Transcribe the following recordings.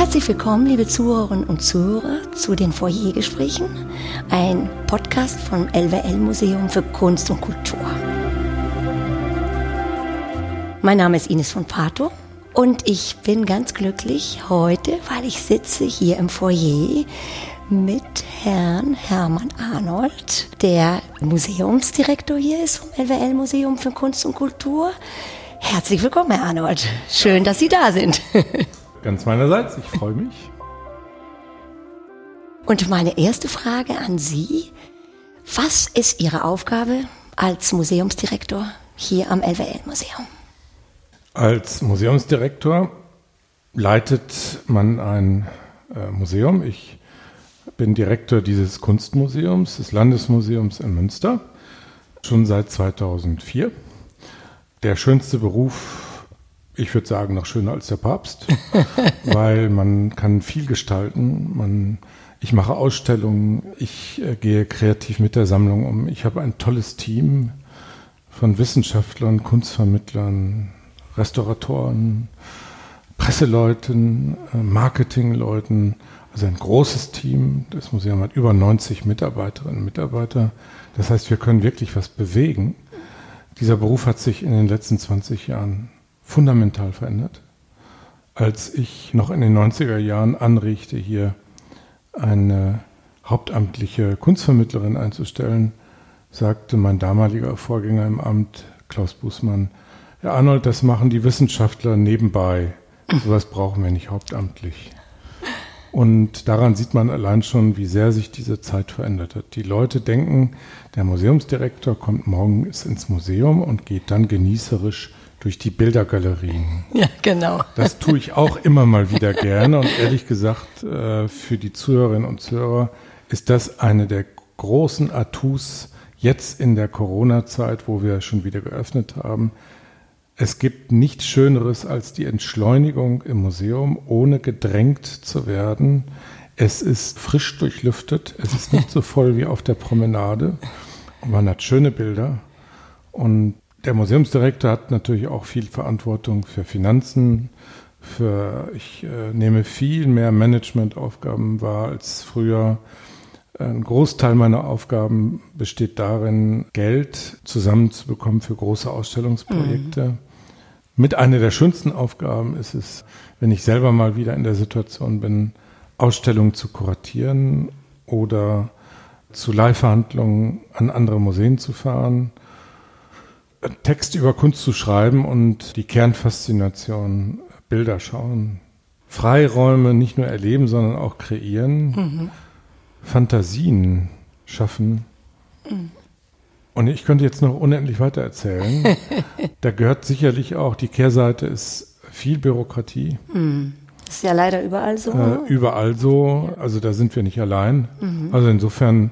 Herzlich willkommen, liebe Zuhörerinnen und Zuhörer, zu den Foyergesprächen, ein Podcast vom LWL Museum für Kunst und Kultur. Mein Name ist Ines von Pato und ich bin ganz glücklich heute, weil ich sitze hier im Foyer mit Herrn Hermann Arnold, der Museumsdirektor hier ist vom LWL Museum für Kunst und Kultur. Herzlich willkommen, Herr Arnold. Schön, dass Sie da sind. Ganz meinerseits, ich freue mich. Und meine erste Frage an Sie, was ist Ihre Aufgabe als Museumsdirektor hier am LWL Museum? Als Museumsdirektor leitet man ein äh, Museum. Ich bin Direktor dieses Kunstmuseums, des Landesmuseums in Münster, schon seit 2004. Der schönste Beruf, ich würde sagen, noch schöner als der Papst, weil man kann viel gestalten. Man, ich mache Ausstellungen, ich äh, gehe kreativ mit der Sammlung um. Ich habe ein tolles Team von Wissenschaftlern, Kunstvermittlern, Restauratoren, Presseleuten, äh, Marketingleuten, also ein großes Team. Das Museum hat über 90 Mitarbeiterinnen und Mitarbeiter. Das heißt, wir können wirklich was bewegen. Dieser Beruf hat sich in den letzten 20 Jahren fundamental verändert. Als ich noch in den 90er Jahren anregte, hier eine hauptamtliche Kunstvermittlerin einzustellen, sagte mein damaliger Vorgänger im Amt, Klaus Bußmann, Herr Arnold, das machen die Wissenschaftler nebenbei. Sowas brauchen wir nicht hauptamtlich. Und daran sieht man allein schon, wie sehr sich diese Zeit verändert hat. Die Leute denken, der Museumsdirektor kommt morgens ins Museum und geht dann genießerisch durch die Bildergalerien. Ja, genau. Das tue ich auch immer mal wieder gerne. Und ehrlich gesagt, äh, für die Zuhörerinnen und Zuhörer ist das eine der großen Atus jetzt in der Corona-Zeit, wo wir schon wieder geöffnet haben, es gibt nichts Schöneres als die Entschleunigung im Museum, ohne gedrängt zu werden. Es ist frisch durchlüftet, es ist nicht so voll wie auf der Promenade. Man hat schöne Bilder. Und der Museumsdirektor hat natürlich auch viel Verantwortung für Finanzen, für, ich äh, nehme viel mehr Managementaufgaben wahr als früher. Ein Großteil meiner Aufgaben besteht darin, Geld zusammenzubekommen für große Ausstellungsprojekte. Mhm. Mit einer der schönsten Aufgaben ist es, wenn ich selber mal wieder in der Situation bin, Ausstellungen zu kuratieren oder zu Leihverhandlungen an andere Museen zu fahren, Text über Kunst zu schreiben und die Kernfaszination Bilder schauen, Freiräume nicht nur erleben, sondern auch kreieren, mhm. Fantasien schaffen. Mhm. Und ich könnte jetzt noch unendlich weiter erzählen. da gehört sicherlich auch, die Kehrseite ist viel Bürokratie. Mhm. Ist ja leider überall so. Äh, überall so. Also da sind wir nicht allein. Mhm. Also insofern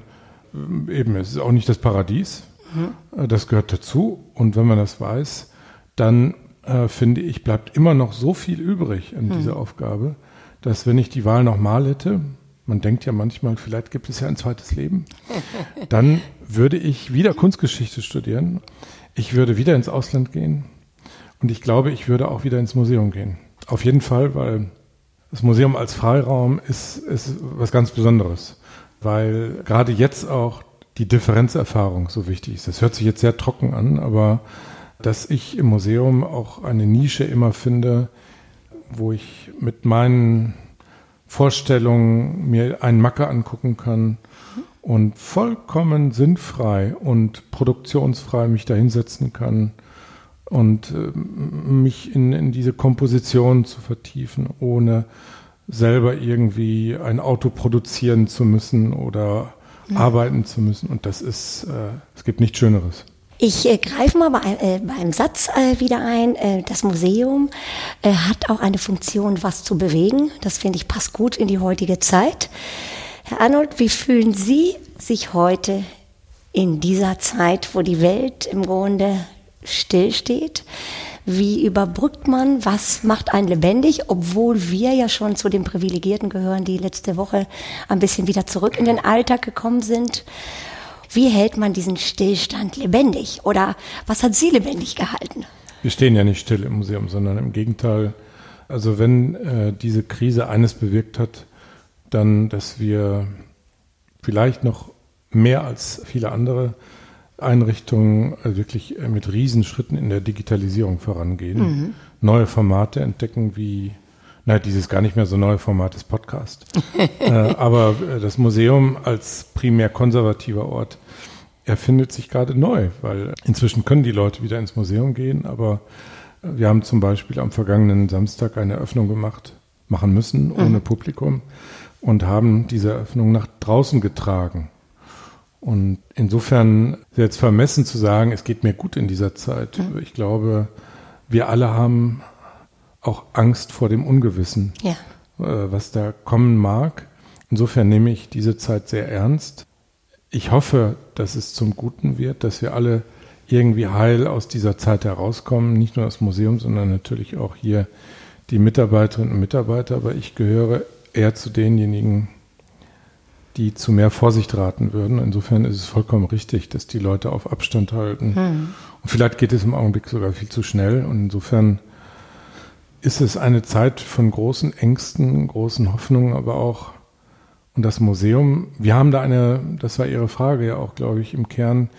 äh, eben, es ist auch nicht das Paradies. Mhm. Das gehört dazu. Und wenn man das weiß, dann äh, finde ich, bleibt immer noch so viel übrig in mhm. dieser Aufgabe, dass wenn ich die Wahl nochmal hätte, man denkt ja manchmal, vielleicht gibt es ja ein zweites Leben, dann würde ich wieder Kunstgeschichte studieren. Ich würde wieder ins Ausland gehen und ich glaube, ich würde auch wieder ins Museum gehen. Auf jeden Fall, weil das Museum als Freiraum ist, ist was ganz Besonderes, weil gerade jetzt auch die Differenzerfahrung so wichtig ist. Das hört sich jetzt sehr trocken an, aber dass ich im Museum auch eine Nische immer finde, wo ich mit meinen Vorstellungen mir einen Macker angucken kann und vollkommen sinnfrei und produktionsfrei mich da hinsetzen kann und äh, mich in, in diese Komposition zu vertiefen, ohne selber irgendwie ein Auto produzieren zu müssen oder mhm. arbeiten zu müssen. Und das ist, äh, es gibt nichts Schöneres. Ich äh, greife mal bei, äh, beim Satz äh, wieder ein. Äh, das Museum äh, hat auch eine Funktion, was zu bewegen. Das finde ich passt gut in die heutige Zeit. Herr Arnold, wie fühlen Sie sich heute in dieser Zeit, wo die Welt im Grunde stillsteht? Wie überbrückt man? Was macht einen lebendig? Obwohl wir ja schon zu den Privilegierten gehören, die letzte Woche ein bisschen wieder zurück in den Alltag gekommen sind. Wie hält man diesen Stillstand lebendig? Oder was hat Sie lebendig gehalten? Wir stehen ja nicht still im Museum, sondern im Gegenteil. Also wenn äh, diese Krise eines bewirkt hat, dann, dass wir vielleicht noch mehr als viele andere Einrichtungen also wirklich äh, mit Riesenschritten in der Digitalisierung vorangehen, mhm. neue Formate entdecken wie Nein, dieses gar nicht mehr so neue Format des Podcast. äh, aber äh, das Museum als primär konservativer Ort erfindet sich gerade neu, weil inzwischen können die Leute wieder ins Museum gehen, aber wir haben zum Beispiel am vergangenen Samstag eine Eröffnung gemacht, machen müssen, ohne mhm. Publikum und haben diese Eröffnung nach draußen getragen. Und insofern jetzt vermessen zu sagen, es geht mir gut in dieser Zeit. Mhm. Ich glaube, wir alle haben auch Angst vor dem Ungewissen, ja. äh, was da kommen mag. Insofern nehme ich diese Zeit sehr ernst. Ich hoffe, dass es zum Guten wird, dass wir alle irgendwie heil aus dieser Zeit herauskommen. Nicht nur das Museum, sondern natürlich auch hier die Mitarbeiterinnen und Mitarbeiter. Aber ich gehöre eher zu denjenigen, die zu mehr Vorsicht raten würden. Insofern ist es vollkommen richtig, dass die Leute auf Abstand halten. Hm. Und vielleicht geht es im Augenblick sogar viel zu schnell. Und insofern ist es eine Zeit von großen Ängsten, großen Hoffnungen, aber auch, und das Museum, wir haben da eine, das war Ihre Frage ja auch, glaube ich, im Kern,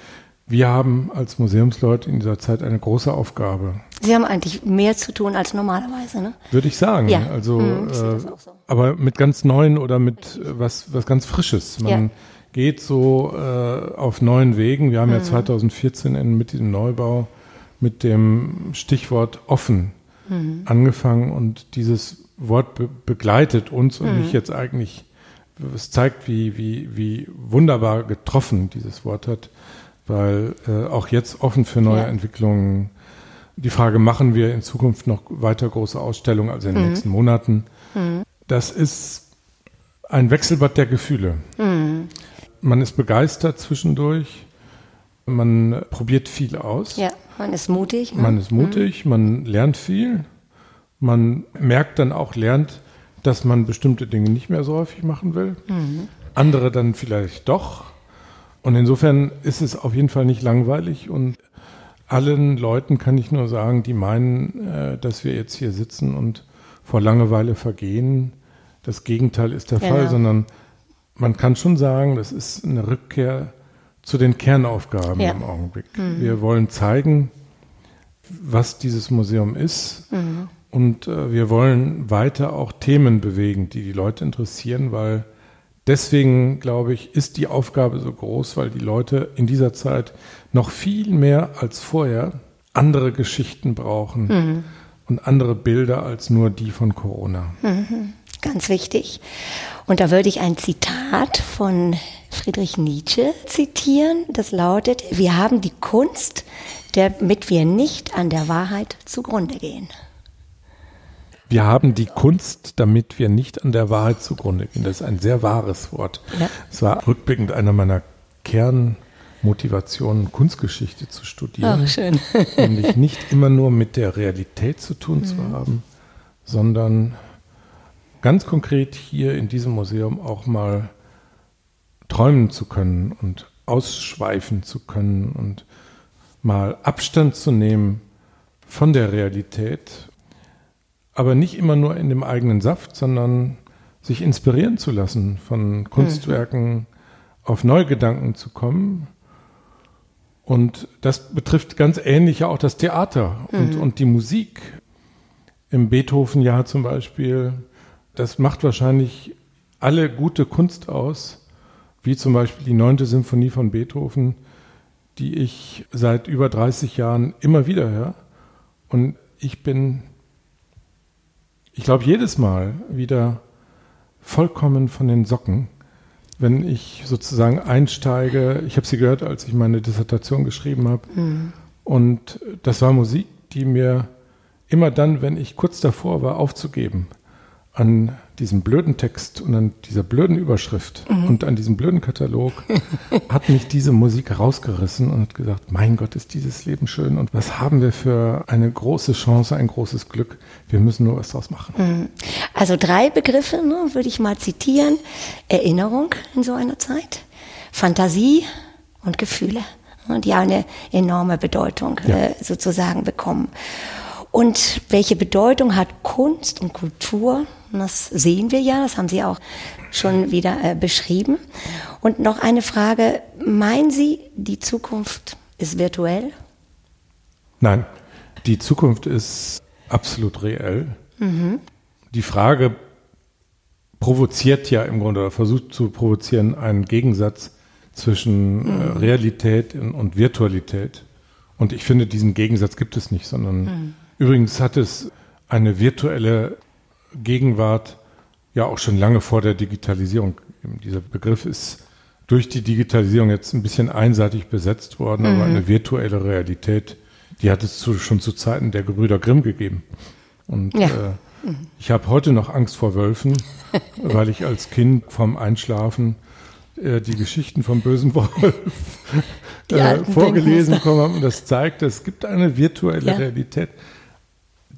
wir haben als Museumsleute in dieser Zeit eine große Aufgabe. Sie haben eigentlich mehr zu tun als normalerweise, ne? Würde ich sagen. Ja. Also, hm, äh, so. aber mit ganz neuen oder mit äh, was, was ganz Frisches. Man ja. geht so äh, auf neuen Wegen. Wir haben hm. ja 2014 in, mit diesem Neubau mit dem Stichwort offen mhm. angefangen und dieses Wort be begleitet uns und mhm. mich jetzt eigentlich, es zeigt, wie, wie, wie wunderbar getroffen dieses Wort hat, weil äh, auch jetzt offen für neue ja. Entwicklungen. Die Frage, machen wir in Zukunft noch weiter große Ausstellungen, also in den mhm. nächsten Monaten? Mhm. Das ist ein Wechselbad der Gefühle. Mhm. Man ist begeistert zwischendurch, man probiert viel aus. Ja. Man ist mutig. Ne? Man ist mutig, mhm. man lernt viel. Man merkt dann auch, lernt, dass man bestimmte Dinge nicht mehr so häufig machen will. Mhm. Andere dann vielleicht doch. Und insofern ist es auf jeden Fall nicht langweilig und allen Leuten kann ich nur sagen, die meinen, äh, dass wir jetzt hier sitzen und vor Langeweile vergehen. Das Gegenteil ist der genau. Fall, sondern man kann schon sagen, das ist eine Rückkehr zu den Kernaufgaben ja. im Augenblick. Mhm. Wir wollen zeigen, was dieses Museum ist. Mhm. Und äh, wir wollen weiter auch Themen bewegen, die die Leute interessieren, weil deswegen, glaube ich, ist die Aufgabe so groß, weil die Leute in dieser Zeit noch viel mehr als vorher andere Geschichten brauchen mhm. und andere Bilder als nur die von Corona. Mhm. Ganz wichtig. Und da würde ich ein Zitat von Friedrich Nietzsche zitieren. Das lautet, wir haben die Kunst, damit wir nicht an der Wahrheit zugrunde gehen. Wir haben die Kunst, damit wir nicht an der Wahrheit zugrunde gehen. Das ist ein sehr wahres Wort. Es ja. war rückblickend einer meiner Kernmotivationen, Kunstgeschichte zu studieren. Ach, schön. nämlich nicht immer nur mit der Realität zu tun mhm. zu haben, sondern ganz konkret hier in diesem Museum auch mal träumen zu können und ausschweifen zu können und mal Abstand zu nehmen von der Realität, aber nicht immer nur in dem eigenen Saft, sondern sich inspirieren zu lassen von Kunstwerken, mhm. auf neue Gedanken zu kommen. Und das betrifft ganz ähnlich ja auch das Theater und, mhm. und die Musik. Im Beethoven-Jahr zum Beispiel, das macht wahrscheinlich alle gute Kunst aus, wie zum Beispiel die neunte Symphonie von Beethoven, die ich seit über 30 Jahren immer wieder höre. Und ich bin, ich glaube, jedes Mal wieder vollkommen von den Socken, wenn ich sozusagen einsteige. Ich habe sie gehört, als ich meine Dissertation geschrieben habe. Mhm. Und das war Musik, die mir immer dann, wenn ich kurz davor war, aufzugeben, an diesem blöden Text und an dieser blöden Überschrift mhm. und an diesem blöden Katalog hat mich diese Musik rausgerissen und hat gesagt, mein Gott, ist dieses Leben schön und was haben wir für eine große Chance, ein großes Glück. Wir müssen nur was draus machen. Mhm. Also drei Begriffe ne, würde ich mal zitieren. Erinnerung in so einer Zeit, Fantasie und Gefühle, die eine enorme Bedeutung ja. äh, sozusagen bekommen. Und welche Bedeutung hat Kunst und Kultur? Das sehen wir ja, das haben Sie auch schon wieder äh, beschrieben. Und noch eine Frage, meinen Sie, die Zukunft ist virtuell? Nein, die Zukunft ist absolut reell. Mhm. Die Frage provoziert ja im Grunde oder versucht zu provozieren einen Gegensatz zwischen äh, mhm. Realität und Virtualität. Und ich finde, diesen Gegensatz gibt es nicht, sondern mhm. Übrigens hat es eine virtuelle Gegenwart ja auch schon lange vor der Digitalisierung. Dieser Begriff ist durch die Digitalisierung jetzt ein bisschen einseitig besetzt worden, mhm. aber eine virtuelle Realität, die hat es zu, schon zu Zeiten der Gebrüder Grimm gegeben. Und ja. äh, mhm. ich habe heute noch Angst vor Wölfen, weil ich als Kind vom Einschlafen äh, die Geschichten vom bösen Wolf äh, vorgelesen bekommen habe. Und das zeigt, es gibt eine virtuelle ja. Realität,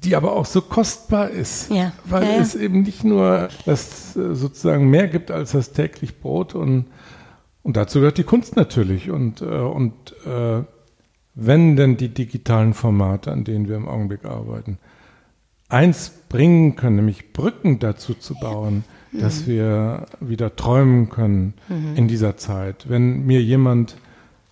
die aber auch so kostbar ist, ja. weil ja, es eben nicht nur das äh, sozusagen mehr gibt als das täglich Brot und, und dazu gehört die Kunst natürlich. Und, äh, und äh, wenn denn die digitalen Formate, an denen wir im Augenblick arbeiten, eins bringen können, nämlich Brücken dazu zu bauen, dass mhm. wir wieder träumen können mhm. in dieser Zeit. Wenn mir jemand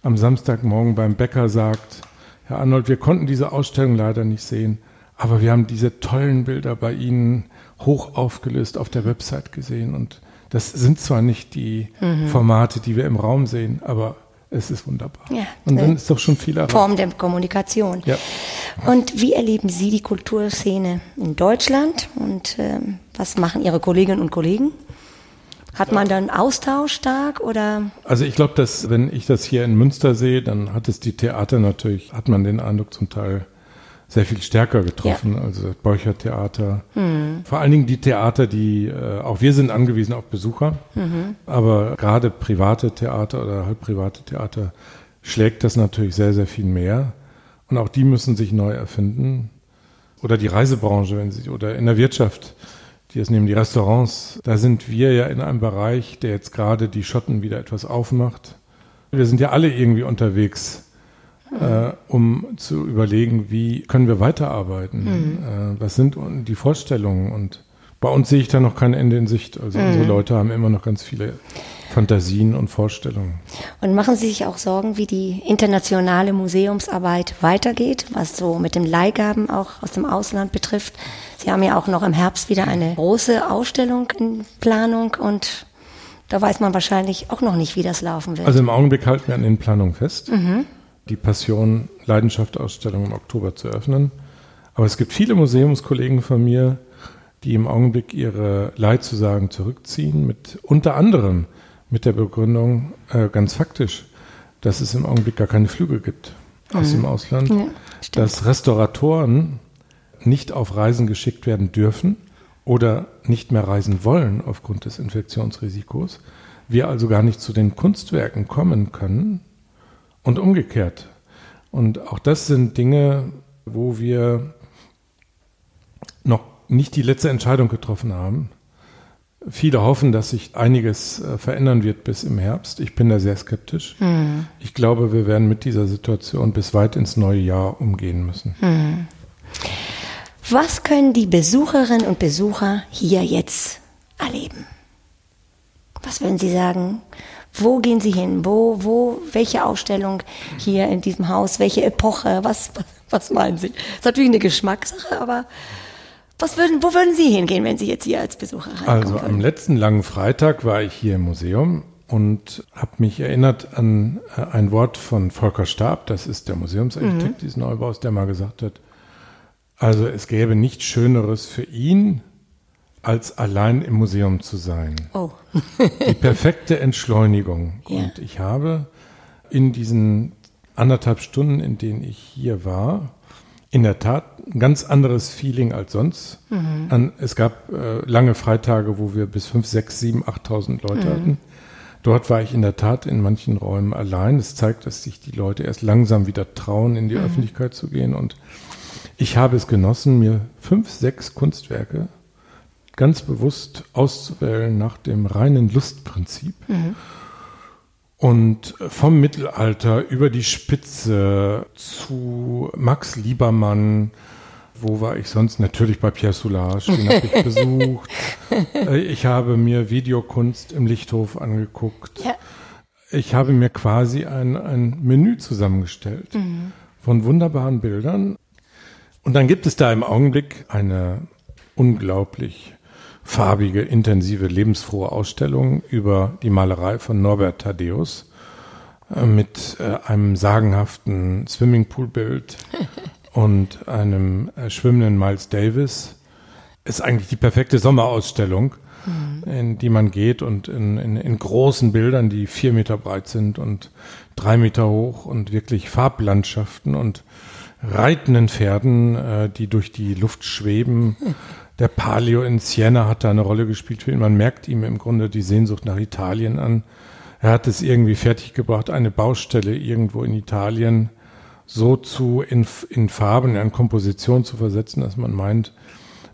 am Samstagmorgen beim Bäcker sagt, Herr Arnold, wir konnten diese Ausstellung leider nicht sehen, aber wir haben diese tollen Bilder bei Ihnen hoch aufgelöst auf der Website gesehen und das sind zwar nicht die mhm. Formate, die wir im Raum sehen, aber es ist wunderbar. Ja, und dann ist doch schon viel erreicht. Form der Kommunikation. Ja. Und wie erleben Sie die Kulturszene in Deutschland und ähm, was machen Ihre Kolleginnen und Kollegen? Hat man dann Austausch stark oder? Also ich glaube, dass wenn ich das hier in Münster sehe, dann hat es die Theater natürlich, hat man den Eindruck zum Teil sehr viel stärker getroffen. Ja. Also das Borcher Theater. Mhm. Vor allen Dingen die Theater, die, äh, auch wir sind angewiesen auf Besucher, mhm. aber gerade private Theater oder halb private Theater schlägt das natürlich sehr, sehr viel mehr. Und auch die müssen sich neu erfinden. Oder die Reisebranche, wenn sie, oder in der Wirtschaft, die es nehmen, die Restaurants. Da sind wir ja in einem Bereich, der jetzt gerade die Schotten wieder etwas aufmacht. Wir sind ja alle irgendwie unterwegs äh, um zu überlegen, wie können wir weiterarbeiten? Mhm. Äh, was sind die Vorstellungen? Und bei uns sehe ich da noch kein Ende in Sicht. Also mhm. unsere Leute haben immer noch ganz viele Fantasien und Vorstellungen. Und machen Sie sich auch Sorgen, wie die internationale Museumsarbeit weitergeht, was so mit den Leihgaben auch aus dem Ausland betrifft? Sie haben ja auch noch im Herbst wieder eine große Ausstellung in Planung und da weiß man wahrscheinlich auch noch nicht, wie das laufen wird. Also im Augenblick halten wir an den Planungen fest. Mhm die Passion Leidenschaft Ausstellung im Oktober zu öffnen. Aber es gibt viele Museumskollegen von mir, die im Augenblick ihre Leitzusagen zurückziehen, mit unter anderem mit der Begründung, äh, ganz faktisch, dass es im Augenblick gar keine Flüge gibt aus mhm. dem Ausland, ja, dass Restauratoren nicht auf Reisen geschickt werden dürfen oder nicht mehr reisen wollen aufgrund des Infektionsrisikos, wir also gar nicht zu den Kunstwerken kommen können, und umgekehrt. Und auch das sind Dinge, wo wir noch nicht die letzte Entscheidung getroffen haben. Viele hoffen, dass sich einiges äh, verändern wird bis im Herbst. Ich bin da sehr skeptisch. Hm. Ich glaube, wir werden mit dieser Situation bis weit ins neue Jahr umgehen müssen. Hm. Was können die Besucherinnen und Besucher hier jetzt erleben? Was würden Sie sagen? Wo gehen Sie hin? Wo, wo, welche Ausstellung hier in diesem Haus? Welche Epoche? Was, was meinen Sie? Das ist natürlich eine Geschmackssache, aber was würden, wo würden Sie hingehen, wenn Sie jetzt hier als Besucher reinkommen Also am letzten langen Freitag war ich hier im Museum und habe mich erinnert an äh, ein Wort von Volker Stab, das ist der Museumsarchitekt mhm. dieses Neubaus, der mal gesagt hat, also es gäbe nichts Schöneres für ihn, als allein im Museum zu sein. Oh. die perfekte Entschleunigung. Ja. Und ich habe in diesen anderthalb Stunden, in denen ich hier war, in der Tat ein ganz anderes Feeling als sonst. Mhm. es gab äh, lange Freitage, wo wir bis fünf, sechs, sieben, achttausend Leute mhm. hatten. Dort war ich in der Tat in manchen Räumen allein. Es zeigt, dass sich die Leute erst langsam wieder trauen, in die mhm. Öffentlichkeit zu gehen. Und ich habe es genossen, mir fünf, sechs Kunstwerke ganz bewusst auszuwählen nach dem reinen Lustprinzip. Mhm. Und vom Mittelalter über die Spitze zu Max Liebermann, wo war ich sonst? Natürlich bei Pierre Soulages, den habe ich besucht. Äh, ich habe mir Videokunst im Lichthof angeguckt. Ja. Ich habe mir quasi ein, ein Menü zusammengestellt mhm. von wunderbaren Bildern. Und dann gibt es da im Augenblick eine unglaublich farbige, intensive, lebensfrohe Ausstellung über die Malerei von Norbert Thaddeus äh, mit äh, einem sagenhaften Swimmingpool-Bild und einem äh, schwimmenden Miles Davis. Ist eigentlich die perfekte Sommerausstellung, mhm. in die man geht und in, in, in großen Bildern, die vier Meter breit sind und drei Meter hoch und wirklich Farblandschaften und reitenden Pferden, die durch die Luft schweben. Der Palio in Siena hat da eine Rolle gespielt für ihn. Man merkt ihm im Grunde die Sehnsucht nach Italien an. Er hat es irgendwie fertiggebracht, eine Baustelle irgendwo in Italien so zu in, in Farben, in Komposition zu versetzen, dass man meint,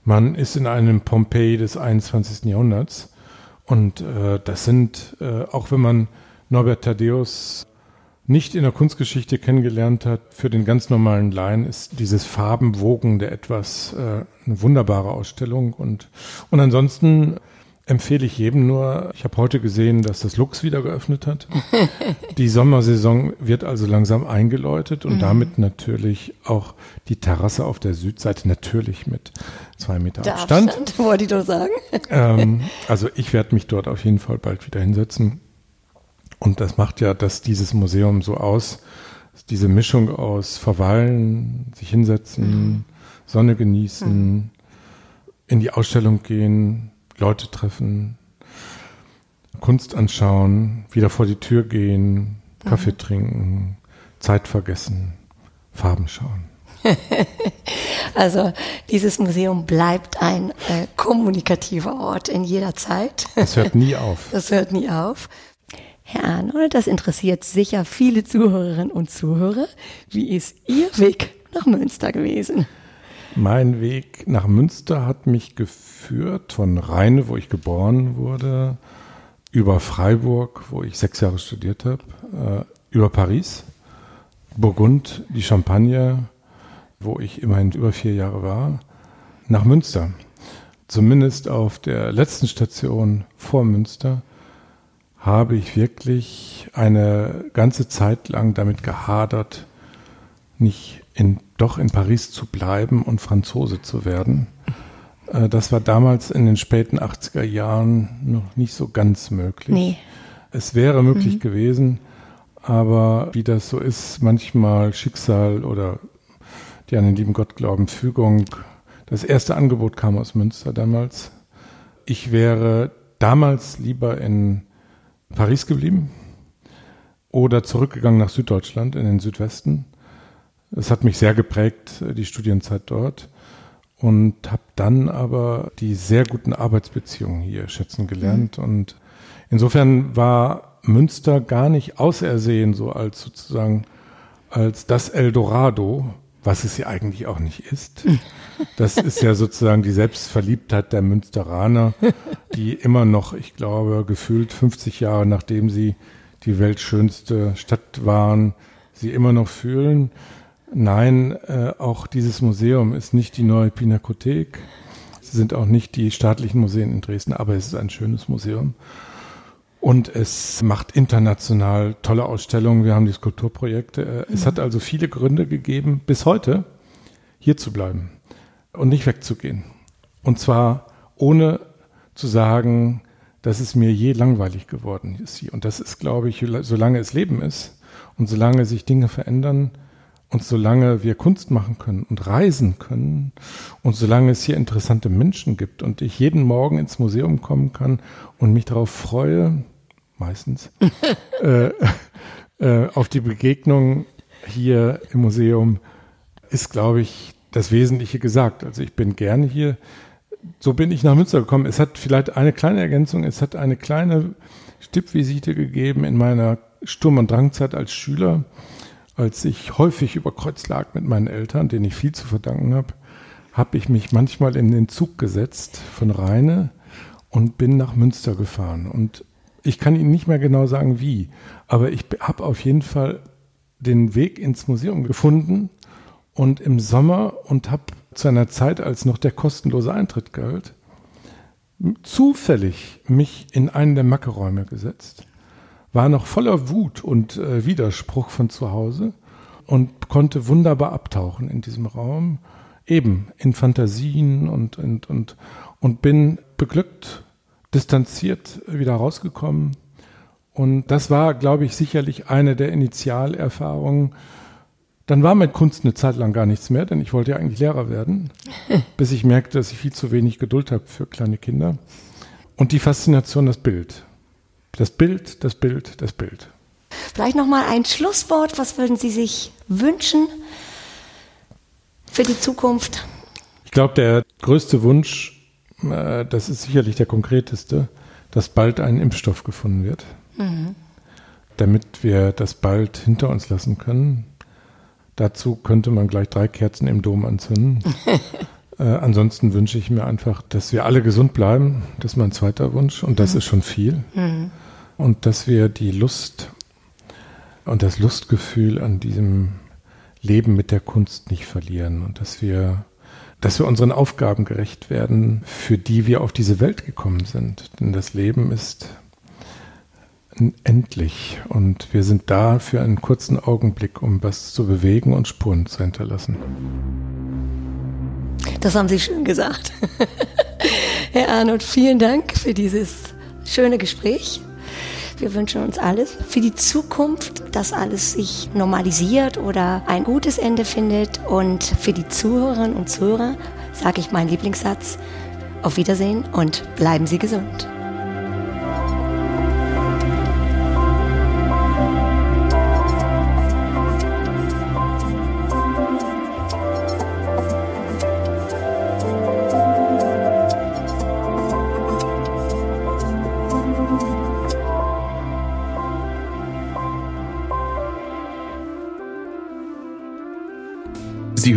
man ist in einem Pompeji des 21. Jahrhunderts. Und äh, das sind, äh, auch wenn man Norbert Thaddeus nicht in der Kunstgeschichte kennengelernt hat, für den ganz normalen Laien ist dieses Farbenwogende etwas äh, eine wunderbare Ausstellung. Und, und ansonsten empfehle ich jedem nur, ich habe heute gesehen, dass das Lux wieder geöffnet hat. die Sommersaison wird also langsam eingeläutet und mhm. damit natürlich auch die Terrasse auf der Südseite natürlich mit zwei Meter der Abstand. Abstand wollte ich doch sagen. ähm, also ich werde mich dort auf jeden Fall bald wieder hinsetzen. Und das macht ja dass dieses Museum so aus, diese Mischung aus Verweilen, sich hinsetzen, mhm. Sonne genießen, mhm. in die Ausstellung gehen, Leute treffen, Kunst anschauen, wieder vor die Tür gehen, Kaffee mhm. trinken, Zeit vergessen, Farben schauen. also dieses Museum bleibt ein äh, kommunikativer Ort in jeder Zeit. Das hört nie auf. Das hört nie auf. Herr Arnold, das interessiert sicher viele Zuhörerinnen und Zuhörer. Wie ist Ihr Weg nach Münster gewesen? Mein Weg nach Münster hat mich geführt von Rheine, wo ich geboren wurde, über Freiburg, wo ich sechs Jahre studiert habe, äh, über Paris, Burgund, die Champagne, wo ich immerhin über vier Jahre war, nach Münster. Zumindest auf der letzten Station vor Münster habe ich wirklich eine ganze Zeit lang damit gehadert, nicht in, doch in Paris zu bleiben und Franzose zu werden. Äh, das war damals in den späten 80er Jahren noch nicht so ganz möglich. Nee. Es wäre möglich mhm. gewesen, aber wie das so ist, manchmal Schicksal oder die an den lieben Gott glauben, Fügung. Das erste Angebot kam aus Münster damals. Ich wäre damals lieber in Paris geblieben oder zurückgegangen nach Süddeutschland in den Südwesten. Es hat mich sehr geprägt, die Studienzeit dort. Und habe dann aber die sehr guten Arbeitsbeziehungen hier schätzen gelernt. Mhm. Und insofern war Münster gar nicht ausersehen, so als sozusagen als das Eldorado, was es ja eigentlich auch nicht ist. Das ist ja sozusagen die Selbstverliebtheit der Münsteraner, die immer noch, ich glaube, gefühlt 50 Jahre nachdem sie die weltschönste Stadt waren, sie immer noch fühlen. Nein, äh, auch dieses Museum ist nicht die neue Pinakothek. Sie sind auch nicht die staatlichen Museen in Dresden, aber es ist ein schönes Museum. Und es macht international tolle Ausstellungen. Wir haben die Skulpturprojekte. Äh, es hat also viele Gründe gegeben, bis heute hier zu bleiben und nicht wegzugehen. Und zwar ohne zu sagen, dass es mir je langweilig geworden ist. Und das ist, glaube ich, solange es Leben ist und solange sich Dinge verändern, und solange wir Kunst machen können und reisen können und solange es hier interessante Menschen gibt und ich jeden Morgen ins Museum kommen kann und mich darauf freue, meistens, äh, äh, auf die Begegnung hier im Museum, ist, glaube ich, das Wesentliche gesagt. Also ich bin gerne hier. So bin ich nach Münster gekommen. Es hat vielleicht eine kleine Ergänzung. Es hat eine kleine Stippvisite gegeben in meiner Sturm- und Drangzeit als Schüler als ich häufig über Kreuz lag mit meinen Eltern, denen ich viel zu verdanken habe, habe ich mich manchmal in den Zug gesetzt von Rheine und bin nach Münster gefahren. Und ich kann Ihnen nicht mehr genau sagen, wie, aber ich habe auf jeden Fall den Weg ins Museum gefunden und im Sommer und habe zu einer Zeit, als noch der kostenlose Eintritt galt, zufällig mich in einen der Mackeräume gesetzt, war noch voller Wut und äh, Widerspruch von zu Hause und konnte wunderbar abtauchen in diesem Raum, eben in Fantasien und, und, und, und bin beglückt, distanziert wieder rausgekommen. Und das war, glaube ich, sicherlich eine der Initialerfahrungen, dann war mit Kunst eine Zeit lang gar nichts mehr, denn ich wollte ja eigentlich Lehrer werden, bis ich merkte, dass ich viel zu wenig Geduld habe für kleine Kinder. Und die Faszination, das Bild. Das Bild, das Bild, das Bild. Vielleicht noch mal ein Schlusswort. Was würden Sie sich wünschen für die Zukunft? Ich glaube, der größte Wunsch, äh, das ist sicherlich der konkreteste, dass bald ein Impfstoff gefunden wird, mhm. damit wir das bald hinter uns lassen können Dazu könnte man gleich drei Kerzen im Dom anzünden. äh, ansonsten wünsche ich mir einfach, dass wir alle gesund bleiben. Das ist mein zweiter Wunsch und das mhm. ist schon viel. Mhm. Und dass wir die Lust und das Lustgefühl an diesem Leben mit der Kunst nicht verlieren und dass wir, dass wir unseren Aufgaben gerecht werden, für die wir auf diese Welt gekommen sind. Denn das Leben ist endlich. Und wir sind da für einen kurzen Augenblick, um was zu bewegen und Spuren zu hinterlassen. Das haben Sie schön gesagt. Herr Arnold, vielen Dank für dieses schöne Gespräch. Wir wünschen uns alles für die Zukunft, dass alles sich normalisiert oder ein gutes Ende findet. Und für die Zuhörerinnen und Zuhörer sage ich meinen Lieblingssatz. Auf Wiedersehen und bleiben Sie gesund.